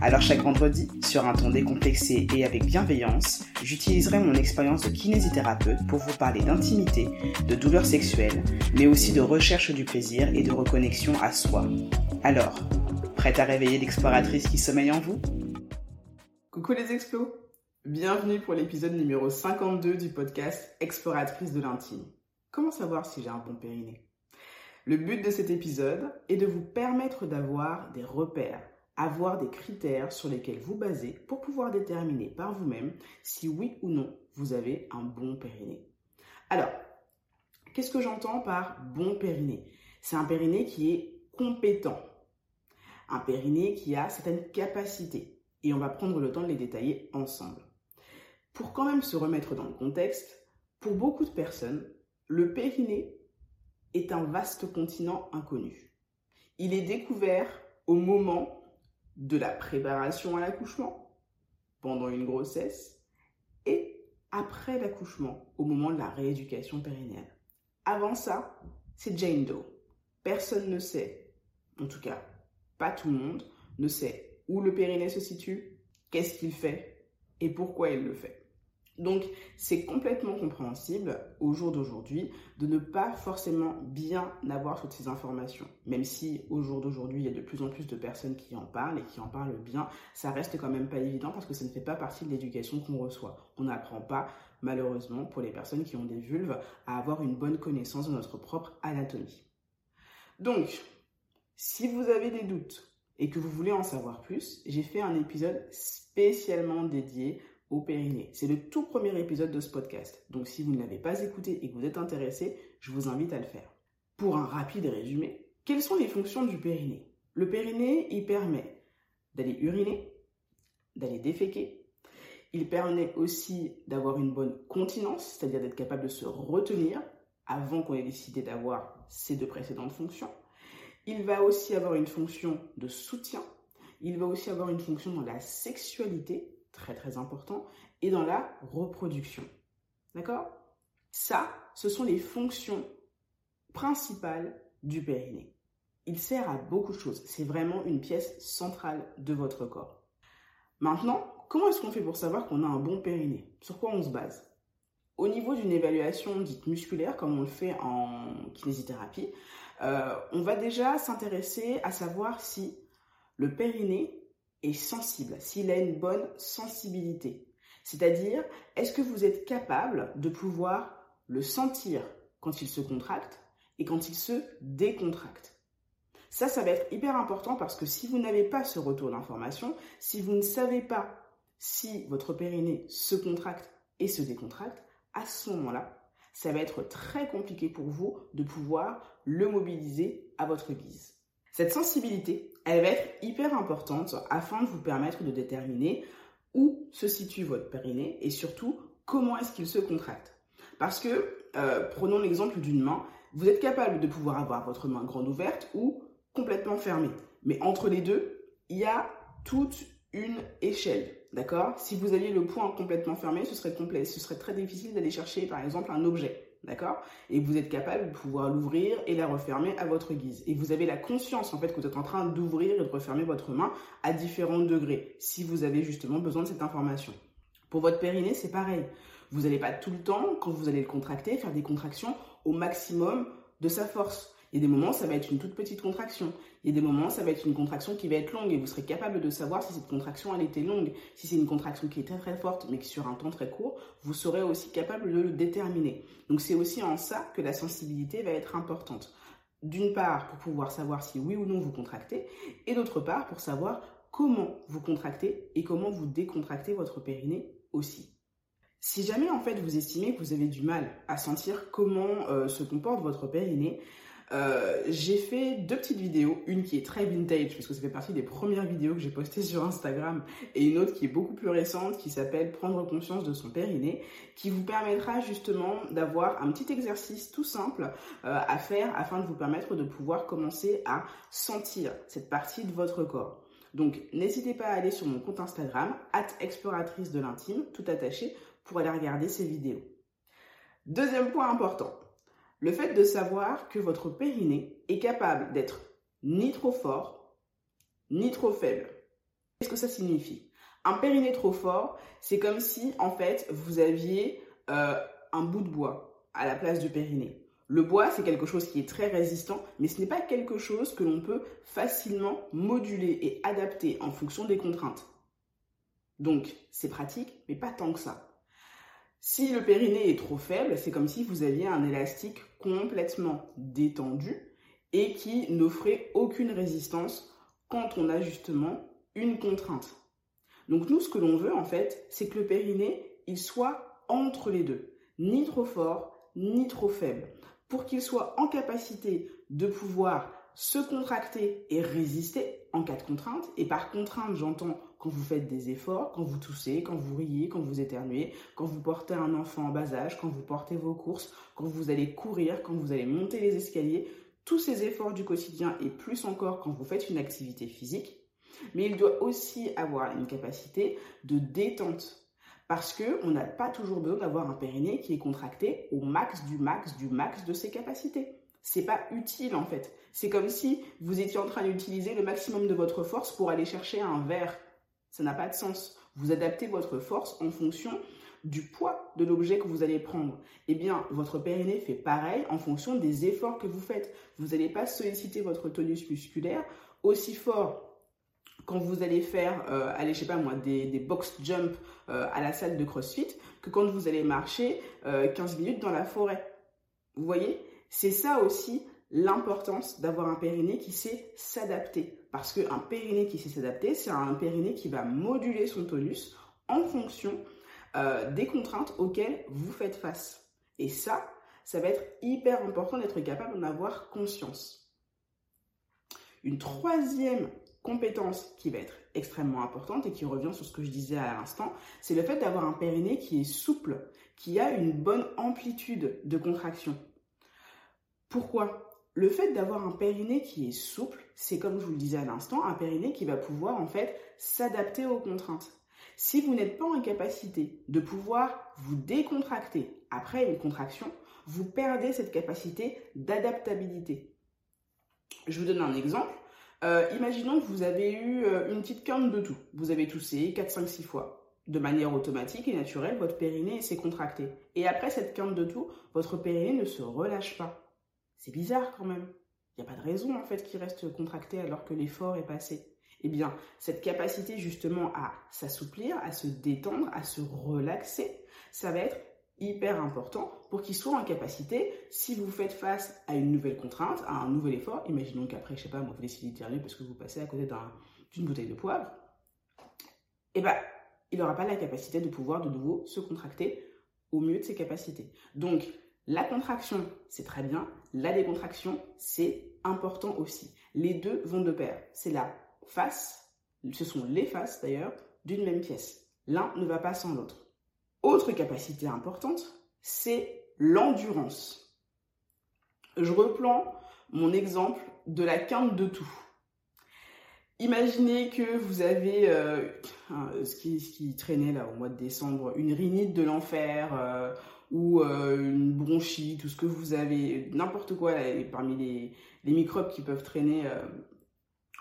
Alors chaque vendredi, sur un ton décomplexé et avec bienveillance, j'utiliserai mon expérience de kinésithérapeute pour vous parler d'intimité, de douleurs sexuelles, mais aussi de recherche du plaisir et de reconnexion à soi. Alors, prête à réveiller l'exploratrice qui sommeille en vous? Coucou les explos Bienvenue pour l'épisode numéro 52 du podcast Exploratrice de l'intime. Comment savoir si j'ai un bon périnée? Le but de cet épisode est de vous permettre d'avoir des repères avoir des critères sur lesquels vous basez pour pouvoir déterminer par vous-même si oui ou non vous avez un bon périnée. Alors, qu'est-ce que j'entends par bon périnée? C'est un périnée qui est compétent, un périnée qui a certaines capacités, et on va prendre le temps de les détailler ensemble. Pour quand même se remettre dans le contexte, pour beaucoup de personnes, le périnée est un vaste continent inconnu. Il est découvert au moment de la préparation à l'accouchement, pendant une grossesse et après l'accouchement, au moment de la rééducation périnéale. Avant ça, c'est Jane Doe. Personne ne sait, en tout cas pas tout le monde, ne sait où le périnée se situe, qu'est-ce qu'il fait et pourquoi il le fait. Donc, c'est complètement compréhensible au jour d'aujourd'hui de ne pas forcément bien avoir toutes ces informations. Même si au jour d'aujourd'hui, il y a de plus en plus de personnes qui en parlent et qui en parlent bien, ça reste quand même pas évident parce que ça ne fait pas partie de l'éducation qu'on reçoit. On n'apprend pas, malheureusement, pour les personnes qui ont des vulves, à avoir une bonne connaissance de notre propre anatomie. Donc, si vous avez des doutes et que vous voulez en savoir plus, j'ai fait un épisode spécialement dédié au périnée. C'est le tout premier épisode de ce podcast. Donc si vous ne l'avez pas écouté et que vous êtes intéressé, je vous invite à le faire. Pour un rapide résumé, quelles sont les fonctions du périnée? Le périnée, il permet d'aller uriner, d'aller déféquer. Il permet aussi d'avoir une bonne continence, c'est-à-dire d'être capable de se retenir avant qu'on ait décidé d'avoir ces deux précédentes fonctions. Il va aussi avoir une fonction de soutien. Il va aussi avoir une fonction dans la sexualité, très très important, et dans la reproduction. D'accord? Ça, ce sont les fonctions principales du périnée. Il sert à beaucoup de choses. C'est vraiment une pièce centrale de votre corps. Maintenant, comment est-ce qu'on fait pour savoir qu'on a un bon périnée? Sur quoi on se base? Au niveau d'une évaluation dite musculaire, comme on le fait en kinésithérapie, euh, on va déjà s'intéresser à savoir si le périnée sensible, s'il a une bonne sensibilité. C'est-à-dire, est-ce que vous êtes capable de pouvoir le sentir quand il se contracte et quand il se décontracte? Ça, ça va être hyper important parce que si vous n'avez pas ce retour d'information, si vous ne savez pas si votre périnée se contracte et se décontracte, à ce moment-là, ça va être très compliqué pour vous de pouvoir le mobiliser à votre guise. Cette sensibilité, elle va être hyper importante afin de vous permettre de déterminer où se situe votre périnée et surtout comment est-ce qu'il se contracte. Parce que, euh, prenons l'exemple d'une main, vous êtes capable de pouvoir avoir votre main grande ouverte ou complètement fermée. Mais entre les deux, il y a toute une échelle. D'accord? Si vous aviez le poing complètement fermé. Ce serait très difficile d'aller chercher, par exemple, un objet. D'accord? Et vous êtes capable de pouvoir l'ouvrir et la refermer à votre guise. Et vous avez la conscience, en fait, que vous êtes en train d'ouvrir et de refermer votre main à différents degrés, si vous avez justement besoin de cette information. Pour votre périnée, c'est pareil. Vous n'allez pas tout le temps, quand vous allez le contracter, faire des contractions au maximum de sa force. Il y a des moments, ça va être une toute petite contraction. Il y a des moments, ça va être une contraction qui va être longue et vous serez capable de savoir si cette contraction, elle était longue. Si c'est une contraction qui est très très forte mais qui sur un temps très court, vous serez aussi capable de le déterminer. Donc c'est aussi en ça que la sensibilité va être importante. D'une part, pour pouvoir savoir si oui ou non vous contractez, et d'autre part, pour savoir comment vous contractez et comment vous décontractez votre périnée aussi. Si jamais en fait vous estimez que vous avez du mal à sentir comment euh, se comporte votre périnée, euh, j'ai fait deux petites vidéos, une qui est très vintage puisque ça fait partie des premières vidéos que j'ai postées sur Instagram et une autre qui est beaucoup plus récente qui s'appelle Prendre conscience de son périnée qui vous permettra justement d'avoir un petit exercice tout simple euh, à faire afin de vous permettre de pouvoir commencer à sentir cette partie de votre corps. Donc n'hésitez pas à aller sur mon compte Instagram, exploratrice de l'intime, tout attaché, pour aller regarder ces vidéos. Deuxième point important, le fait de savoir que votre périnée est capable d'être ni trop fort, ni trop faible. Qu'est-ce que ça signifie? Un périnée trop fort, c'est comme si en fait vous aviez euh, un bout de bois à la place du périnée. Le bois, c'est quelque chose qui est très résistant, mais ce n'est pas quelque chose que l'on peut facilement moduler et adapter en fonction des contraintes. Donc, c'est pratique, mais pas tant que ça. Si le périnée est trop faible, c'est comme si vous aviez un élastique complètement détendu et qui n'offrait aucune résistance quand on a justement une contrainte. Donc nous, ce que l'on veut en fait, c'est que le périnée, il soit entre les deux, ni trop fort, ni trop faible, pour qu'il soit en capacité de pouvoir se contracter et résister en cas de contrainte. Et par contrainte, j'entends quand vous faites des efforts, quand vous toussez, quand vous riez, quand vous éternuez, quand vous portez un enfant en bas âge, quand vous portez vos courses, quand vous allez courir, quand vous allez monter les escaliers, tous ces efforts du quotidien et plus encore quand vous faites une activité physique. Mais il doit aussi avoir une capacité de détente parce qu'on n'a pas toujours besoin d'avoir un périnée qui est contracté au max du max du max de ses capacités. C'est pas utile en fait. C'est comme si vous étiez en train d'utiliser le maximum de votre force pour aller chercher un verre. Ça n'a pas de sens. Vous adaptez votre force en fonction du poids de l'objet que vous allez prendre. Eh bien, votre périnée fait pareil en fonction des efforts que vous faites. Vous n'allez pas solliciter votre tonus musculaire aussi fort quand vous allez faire, euh, allez, je sais pas moi, des, box jump euh, à la salle de CrossFit que quand vous allez marcher 15 euh, minutes dans la forêt. Vous voyez? C'est ça aussi l'importance d'avoir un périnée qui sait s'adapter. Parce qu'un périnée qui sait s'adapter, c'est un périnée qui va moduler son tonus en fonction euh, des contraintes auxquelles vous faites face. Et ça, ça va être hyper important d'être capable d'en avoir conscience. Une troisième compétence qui va être extrêmement importante et qui revient sur ce que je disais à l'instant, c'est le fait d'avoir un périnée qui est souple, qui a une bonne amplitude de contraction. Pourquoi? Le fait d'avoir un périnée qui est souple, c'est comme je vous le disais à l'instant, un périnée qui va pouvoir en fait s'adapter aux contraintes. Si vous n'êtes pas en capacité de pouvoir vous décontracter après une contraction, vous perdez cette capacité d'adaptabilité. Je vous donne un exemple. Euh, imaginons que vous avez eu euh, une petite quinte de tout. Vous avez toussé 4, 5, 6 fois. De manière automatique et naturelle, votre périnée s'est contracté. Et après cette quinte de tout, votre périnée ne se relâche pas. C'est bizarre quand même. Il n'y a pas de raison en fait qu'il reste contracté alors que l'effort est passé. Eh bien, cette capacité justement à s'assouplir, à se détendre, à se relaxer, ça va être hyper important pour qu'il soit en capacité, si vous faites face à une nouvelle contrainte, à un nouvel effort, imaginons qu'après, je sais pas, moi, vous décidez de parce que vous passez à côté d'une bouteille de poivre, eh ben, il n'aura pas la capacité de pouvoir de nouveau se contracter au mieux de ses capacités. Donc, la contraction, c'est très bien. La décontraction, c'est important aussi. Les deux vont de pair. C'est la face, ce sont les faces d'ailleurs, d'une même pièce. L'un ne va pas sans l'autre. Autre capacité importante, c'est l'endurance. Je reprends mon exemple de la quinte de tout. Imaginez que vous avez euh, ce, qui, traînait là au mois de décembre, une rhinite de l'enfer, euh, ou euh, une bronchite, tout ce que vous avez, n'importe quoi parmi les, les, microbes qui peuvent traîner euh,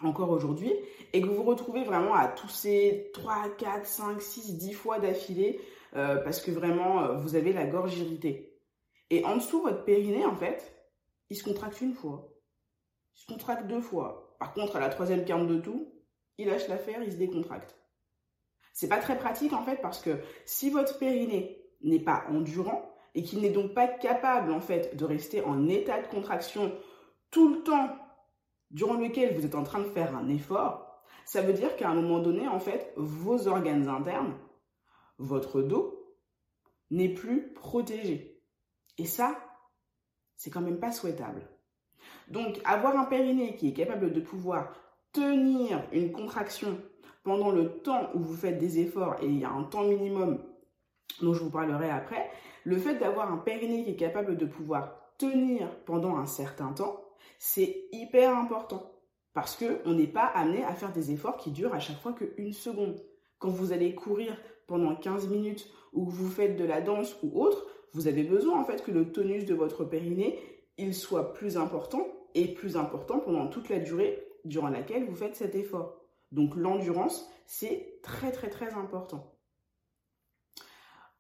encore aujourd'hui, et que vous vous retrouvez vraiment à tousser 3, 4, 5, 6, 10 fois d'affilée, euh, parce que vraiment vous avez la gorge irritée. Et en dessous, votre périnée, en fait, il se contracte une fois, il se contracte deux fois. Par contre, à la troisième quinte de tout, il lâche l'affaire, il se décontracte. C'est pas très pratique en fait parce que si votre périnée n'est pas endurant et qu'il n'est donc pas capable en fait de rester en état de contraction tout le temps durant lequel vous êtes en train de faire un effort, ça veut dire qu'à un moment donné en fait vos organes internes, votre dos n'est plus protégé. Et ça, c'est quand même pas souhaitable. Donc, avoir un périnée qui est capable de pouvoir tenir une contraction pendant le temps où vous faites des efforts, et il y a un temps minimum dont je vous parlerai après, le fait d'avoir un périnée qui est capable de pouvoir tenir pendant un certain temps, c'est hyper important. Parce qu'on n'est pas amené à faire des efforts qui durent à chaque fois qu'une seconde. Quand vous allez courir pendant 15 minutes ou que vous faites de la danse ou autre, vous avez besoin en fait que le tonus de votre périnée il soit plus important et plus important pendant toute la durée durant laquelle vous faites cet effort. Donc l'endurance, c'est très très très important.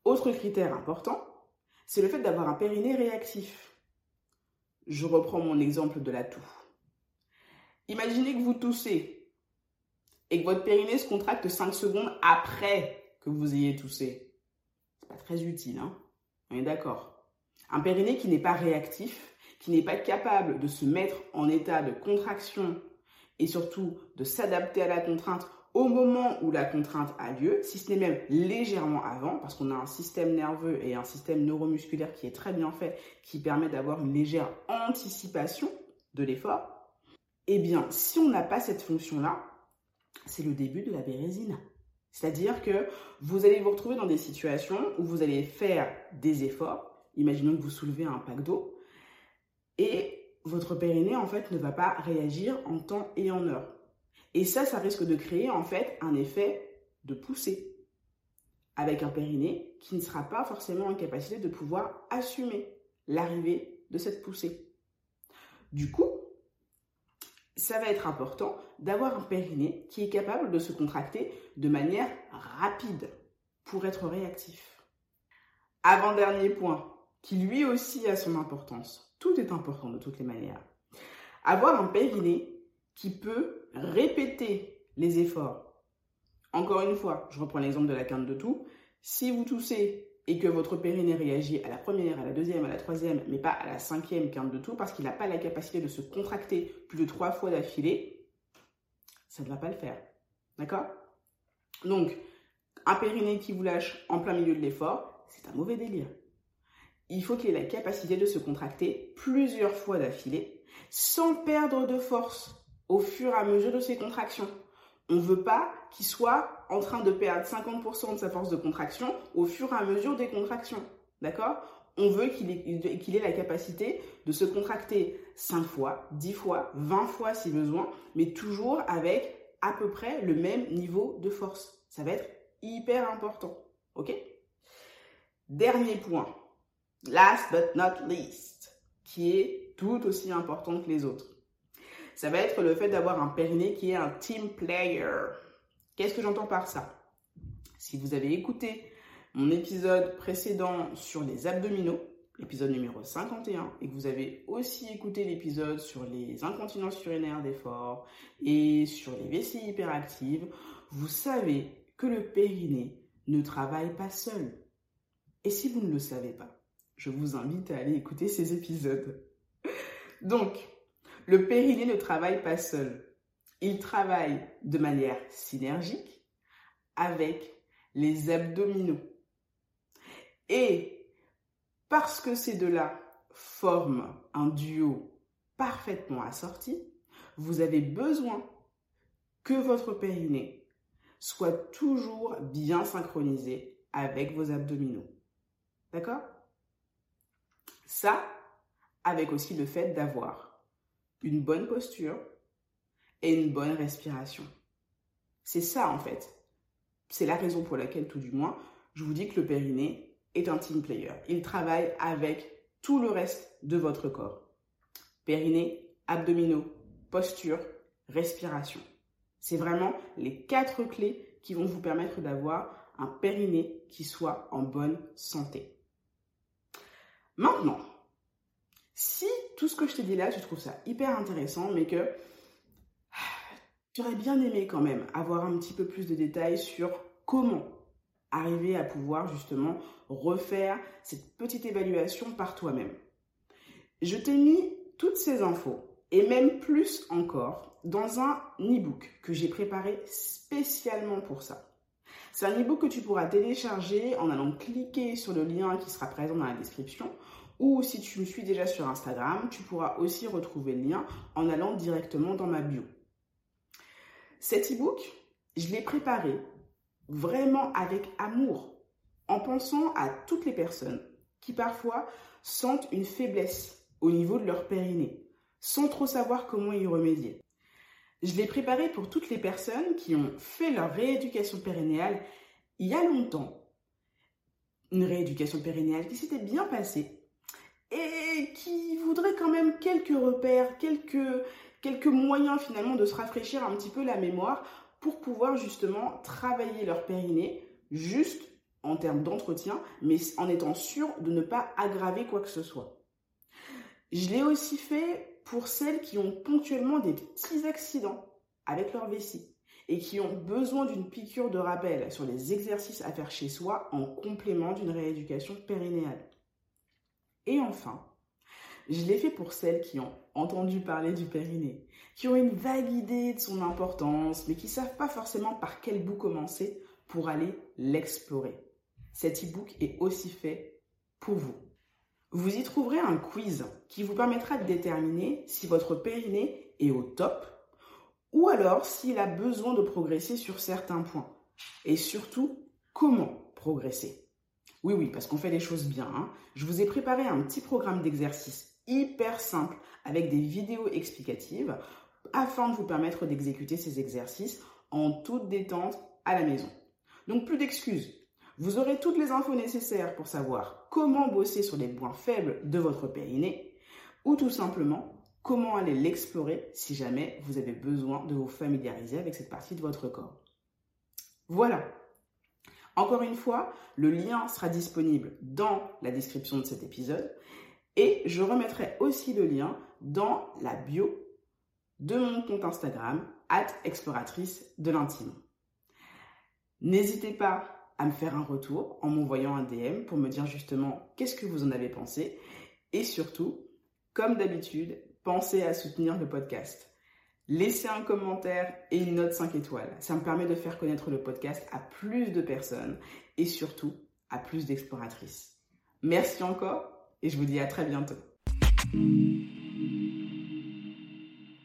Autre critère important, c'est le fait d'avoir un périnée réactif. Je reprends mon exemple de la toux. Imaginez que vous toussez et que votre périnée se contracte 5 secondes après que vous ayez toussé. C'est pas très utile, hein On est d'accord. Un périnée qui n'est pas réactif, qui n'est pas capable de se mettre en état de contraction et surtout de s'adapter à la contrainte au moment où la contrainte a lieu, si ce n'est même légèrement avant, parce qu'on a un système nerveux et un système neuromusculaire qui est très bien fait, qui permet d'avoir une légère anticipation de l'effort, eh bien, si on n'a pas cette fonction-là, c'est le début de la bérésine. C'est-à-dire que vous allez vous retrouver dans des situations où vous allez faire des efforts. Imaginons que vous soulevez un pack d'eau et votre périnée, en fait, ne va pas réagir en temps et en heure. Et ça, ça risque de créer, en fait, un effet de poussée avec un périnée qui ne sera pas forcément en capacité de pouvoir assumer l'arrivée de cette poussée. Du coup, ça va être important d'avoir un périnée qui est capable de se contracter de manière rapide pour être réactif. Avant-dernier point, qui lui aussi a son importance. Tout est important de toutes les manières. Avoir un périnée qui peut répéter les efforts. Encore une fois, je reprends l'exemple de la quinte de tout. Si vous toussez et que votre périnée réagit à la première, à la deuxième, à la troisième, mais pas à la cinquième quinte de tout, parce qu'il n'a pas la capacité de se contracter plus de trois fois d'affilée, ça ne va pas le faire. D'accord? Donc, un périnée qui vous lâche en plein milieu de l'effort, c'est un mauvais délire il faut qu'il ait la capacité de se contracter plusieurs fois d'affilée sans perdre de force au fur et à mesure de ses contractions. On ne veut pas qu'il soit en train de perdre 50% de sa force de contraction au fur et à mesure des contractions. D'accord? On veut qu'il ait, la capacité de se contracter 5 fois, 10 fois, 20 fois si besoin, mais toujours avec à peu près le même niveau de force. Ça va être hyper important. OK? Dernier point last but not least, qui est tout aussi important que les autres. Ça va être le fait d'avoir un périnée qui est un team player. Qu'est-ce que j'entends par ça? Si vous avez écouté mon épisode précédent sur les abdominaux, l'épisode numéro 51, et que vous avez aussi écouté l'épisode sur les incontinences urinaires d'effort et sur les vessies hyperactives, vous savez que le périnée ne travaille pas seul. Et si vous ne le savez pas, je vous invite à aller écouter ces épisodes. Donc, le périnée ne travaille pas seul. Il travaille de manière synergique avec les abdominaux. Et parce que ces deux-là forment un duo parfaitement assorti, vous avez besoin que votre périnée soit toujours bien synchronisé avec vos abdominaux. D'accord? Ça, avec aussi le fait d'avoir une bonne posture et une bonne respiration. C'est ça en fait. C'est la raison pour laquelle, tout du moins, je vous dis que le périnée est un team player. Il travaille avec tout le reste de votre corps. Périnée, abdominaux, posture, respiration. C'est vraiment les quatre clés qui vont vous permettre d'avoir un périnée qui soit en bonne santé. Maintenant, si tout ce que je t'ai dit là, tu trouves ça hyper intéressant, mais que tu aurais bien aimé quand même avoir un petit peu plus de détails sur comment arriver à pouvoir justement refaire cette petite évaluation par toi-même. Je t'ai mis toutes ces infos et même plus encore dans un e-book que j'ai préparé spécialement pour ça. C'est un e-book que tu pourras télécharger en allant cliquer sur le lien qui sera présent dans la description Ou si tu me suis déjà sur Instagram, tu pourras aussi retrouver le lien en allant directement dans ma bio. Cet e-book, je l'ai préparé vraiment avec amour, en pensant à toutes les personnes qui parfois sentent une faiblesse au niveau de leur périnée, sans trop savoir comment y remédier. Je l'ai préparé pour toutes les personnes qui ont fait leur rééducation périnéale il y a longtemps, une rééducation périnéale qui s'était bien passée et qui voudrait quand même quelques repères, quelques, quelques moyens finalement de se rafraîchir un petit peu la mémoire pour pouvoir justement travailler leur périnée juste en termes d'entretien, mais en étant sûr de ne pas aggraver quoi que ce soit. Je l'ai aussi fait pour celles qui ont ponctuellement des petits accidents avec leur vessie et qui ont besoin d'une piqûre de rappel sur les exercices à faire chez soi en complément d'une rééducation périnéale. Et enfin, je l'ai fait pour celles qui ont entendu parler du périnée, qui ont une vague idée de son importance, mais qui ne savent pas forcément par quel bout commencer pour aller l'explorer. Cet e-book est aussi fait pour vous. Vous y trouverez un quiz qui vous permettra de déterminer si votre périnée est au top ou alors s'il a besoin de progresser sur certains points. Et surtout, comment progresser. Oui, oui, parce qu'on fait les choses bien. Hein. Je vous ai préparé un petit programme d'exercice hyper simple avec des vidéos explicatives afin de vous permettre d'exécuter ces exercices en toute détente à la maison. Donc plus d'excuses. Vous aurez toutes les infos nécessaires pour savoir comment bosser sur les points faibles de votre périnée ou tout simplement comment aller l'explorer si jamais vous avez besoin de vous familiariser avec cette partie de votre corps. Voilà. Encore une fois, le lien sera disponible dans la description de cet épisode et je remettrai aussi le lien dans la bio de mon compte Instagram, at exploratrice de l'intime. N'hésitez pas à me faire un retour en m'envoyant un DM pour me dire justement qu'est-ce que vous en avez pensé. Et surtout, comme d'habitude, pensez à soutenir le podcast. Laissez un commentaire et une note 5 étoiles. Ça me permet de faire connaître le podcast à plus de personnes et surtout à plus d'exploratrices. Merci encore et je vous dis à très bientôt.